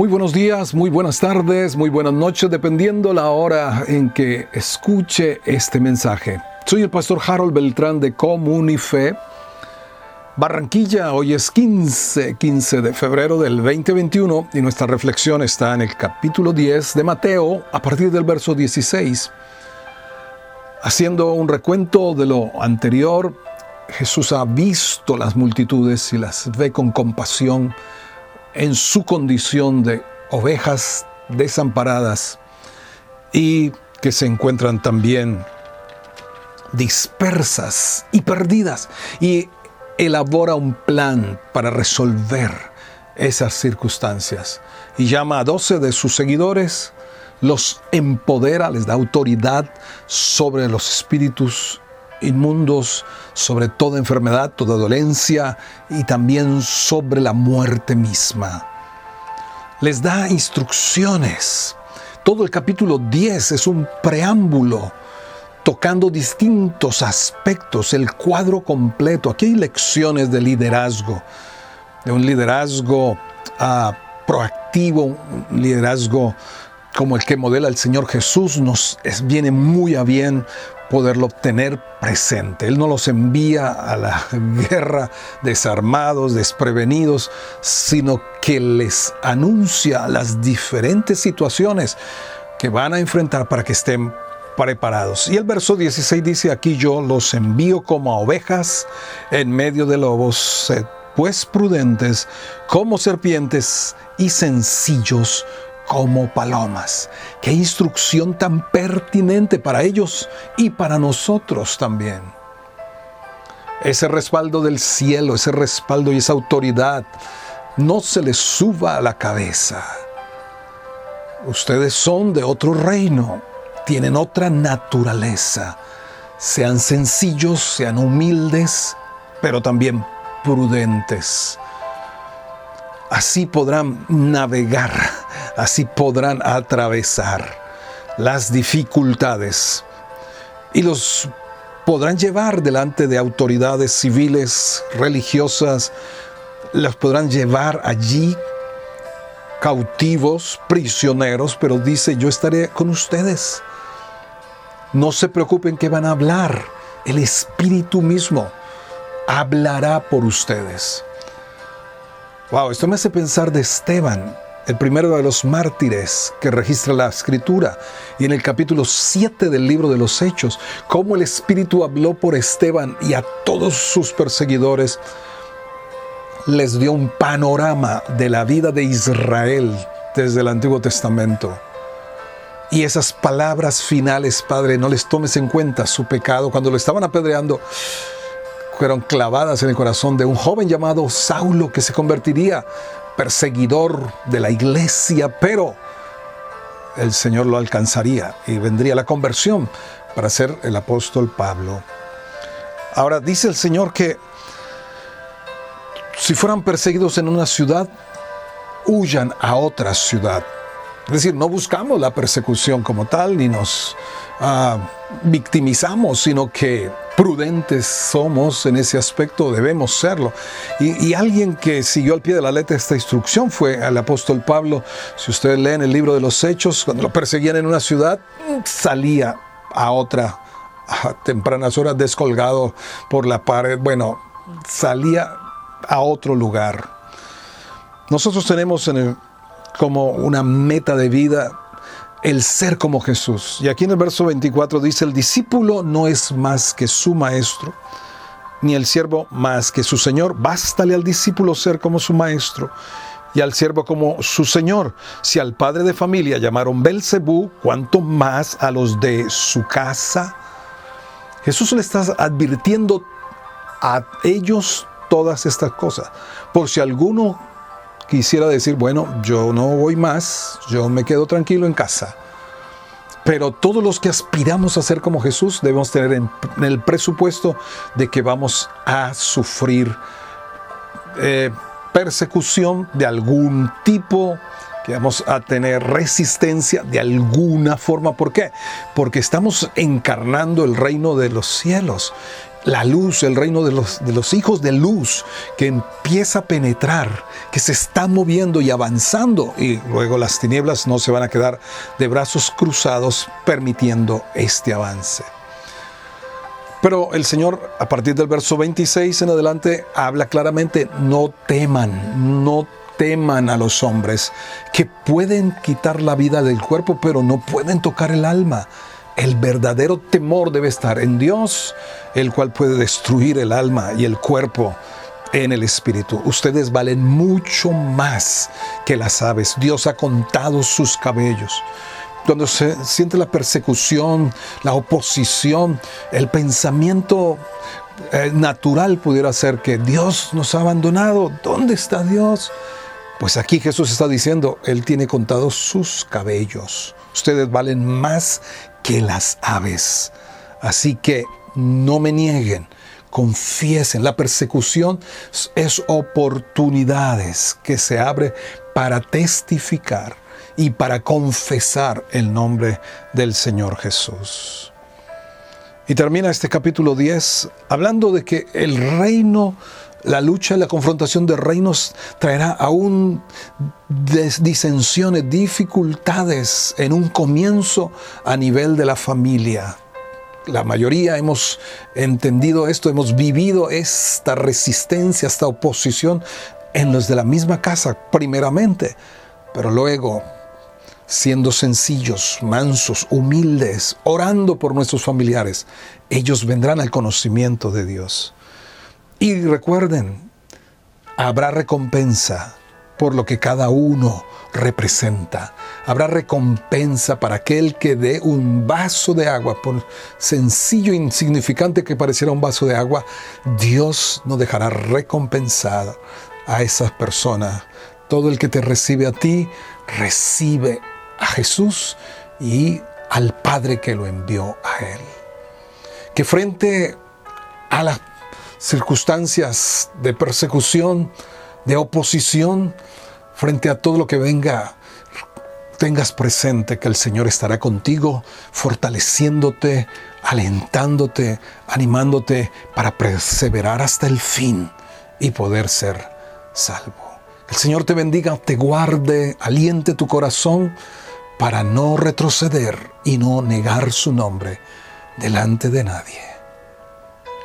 Muy buenos días, muy buenas tardes, muy buenas noches, dependiendo la hora en que escuche este mensaje. Soy el pastor Harold Beltrán de Comunife. Barranquilla, hoy es 15, 15 de febrero del 2021 y nuestra reflexión está en el capítulo 10 de Mateo a partir del verso 16. Haciendo un recuento de lo anterior, Jesús ha visto las multitudes y las ve con compasión en su condición de ovejas desamparadas y que se encuentran también dispersas y perdidas. Y elabora un plan para resolver esas circunstancias. Y llama a doce de sus seguidores, los empodera, les da autoridad sobre los espíritus inmundos, sobre toda enfermedad, toda dolencia y también sobre la muerte misma. Les da instrucciones. Todo el capítulo 10 es un preámbulo tocando distintos aspectos, el cuadro completo. Aquí hay lecciones de liderazgo, de un liderazgo ah, proactivo, un liderazgo como el que modela el Señor Jesús, nos viene muy a bien poderlo tener presente. Él no los envía a la guerra desarmados, desprevenidos, sino que les anuncia las diferentes situaciones que van a enfrentar para que estén preparados. Y el verso 16 dice, aquí yo los envío como ovejas en medio de lobos, pues prudentes como serpientes y sencillos como palomas. Qué instrucción tan pertinente para ellos y para nosotros también. Ese respaldo del cielo, ese respaldo y esa autoridad no se les suba a la cabeza. Ustedes son de otro reino, tienen otra naturaleza. Sean sencillos, sean humildes, pero también prudentes. Así podrán navegar Así podrán atravesar las dificultades y los podrán llevar delante de autoridades civiles, religiosas, los podrán llevar allí cautivos, prisioneros, pero dice, yo estaré con ustedes. No se preocupen que van a hablar. El Espíritu mismo hablará por ustedes. Wow, esto me hace pensar de Esteban el primero de los mártires que registra la escritura, y en el capítulo 7 del libro de los Hechos, cómo el Espíritu habló por Esteban y a todos sus perseguidores, les dio un panorama de la vida de Israel desde el Antiguo Testamento. Y esas palabras finales, Padre, no les tomes en cuenta su pecado. Cuando lo estaban apedreando, fueron clavadas en el corazón de un joven llamado Saulo que se convertiría perseguidor de la iglesia, pero el Señor lo alcanzaría y vendría la conversión para ser el apóstol Pablo. Ahora dice el Señor que si fueran perseguidos en una ciudad, huyan a otra ciudad. Es decir, no buscamos la persecución como tal, ni nos ah, victimizamos, sino que prudentes somos en ese aspecto, debemos serlo. Y, alguien que siguió al pie de la letra esta instrucción fue el apóstol Pablo. Si ustedes leen el libro de los Hechos, cuando lo perseguían en una ciudad, salía a otra a tempranas horas descolgado por la pared. Bueno, salía a otro lugar. Nosotros tenemos como una meta de vida el ser como Jesús. Y aquí en el verso 24 dice, el discípulo no es más que su maestro, ni el siervo más que su Señor. Bástale al discípulo ser como su maestro y al siervo como su Señor. Si al padre de familia llamaron Belcebú, cuanto más a los de su casa. Jesús le está advirtiendo a ellos todas estas cosas. Por si alguno quisiera decir, bueno, yo no voy más, yo me quedo tranquilo en casa. Pero todos los que aspiramos a ser como Jesús debemos tener en, el presupuesto de que vamos a sufrir eh, persecución de algún tipo, que vamos a tener resistencia de alguna forma. ¿Por qué? Porque estamos encarnando el reino de los cielos la luz, el reino de los, hijos de luz, que empieza a penetrar, que se está moviendo y avanzando, y luego las tinieblas no se van a quedar de brazos cruzados permitiendo este avance. Pero el Señor, a partir del verso 26 en adelante, habla claramente, no teman, no teman a los hombres, que pueden quitar la vida del cuerpo, pero no pueden tocar el alma. El verdadero temor debe estar en Dios, el cual puede destruir el alma y el cuerpo en el espíritu. Ustedes valen mucho más que las aves. Dios ha contado sus cabellos cuando se siente la persecución, la oposición, el pensamiento eh, natural pudiera ser que Dios nos ha abandonado. ¿Dónde está Dios? Pues aquí Jesús está diciendo, Él tiene contados sus cabellos. Ustedes valen más que las aves. Así que no me nieguen, confiesen. La persecución es oportunidades que se abre para testificar y para confesar el nombre del Señor Jesús. Y termina este capítulo 10 hablando de que el reino, la lucha la confrontación de reinos traerá aún disensiones, dificultades en un comienzo a nivel de la familia. La mayoría hemos entendido esto, hemos vivido esta resistencia, esta oposición en los de la misma casa, primeramente, pero luego siendo sencillos, mansos, humildes, orando por nuestros familiares, ellos vendrán al conocimiento de Dios. Y recuerden, habrá recompensa por lo que cada uno representa. Habrá recompensa para aquel que dé un vaso de agua, por sencillo e insignificante que pareciera un vaso de agua, Dios no dejará recompensar a esas personas. Todo el que te recibe a ti, recibe a Jesús y al Padre que lo envió a Él. Que frente a las circunstancias de persecución, de oposición, frente a todo lo que venga, tengas presente que el Señor estará contigo, fortaleciéndote, alentándote, animándote para perseverar hasta el fin y poder ser salvo. El Señor te bendiga, te guarde, aliente tu corazón para no retroceder y no negar su nombre delante de nadie.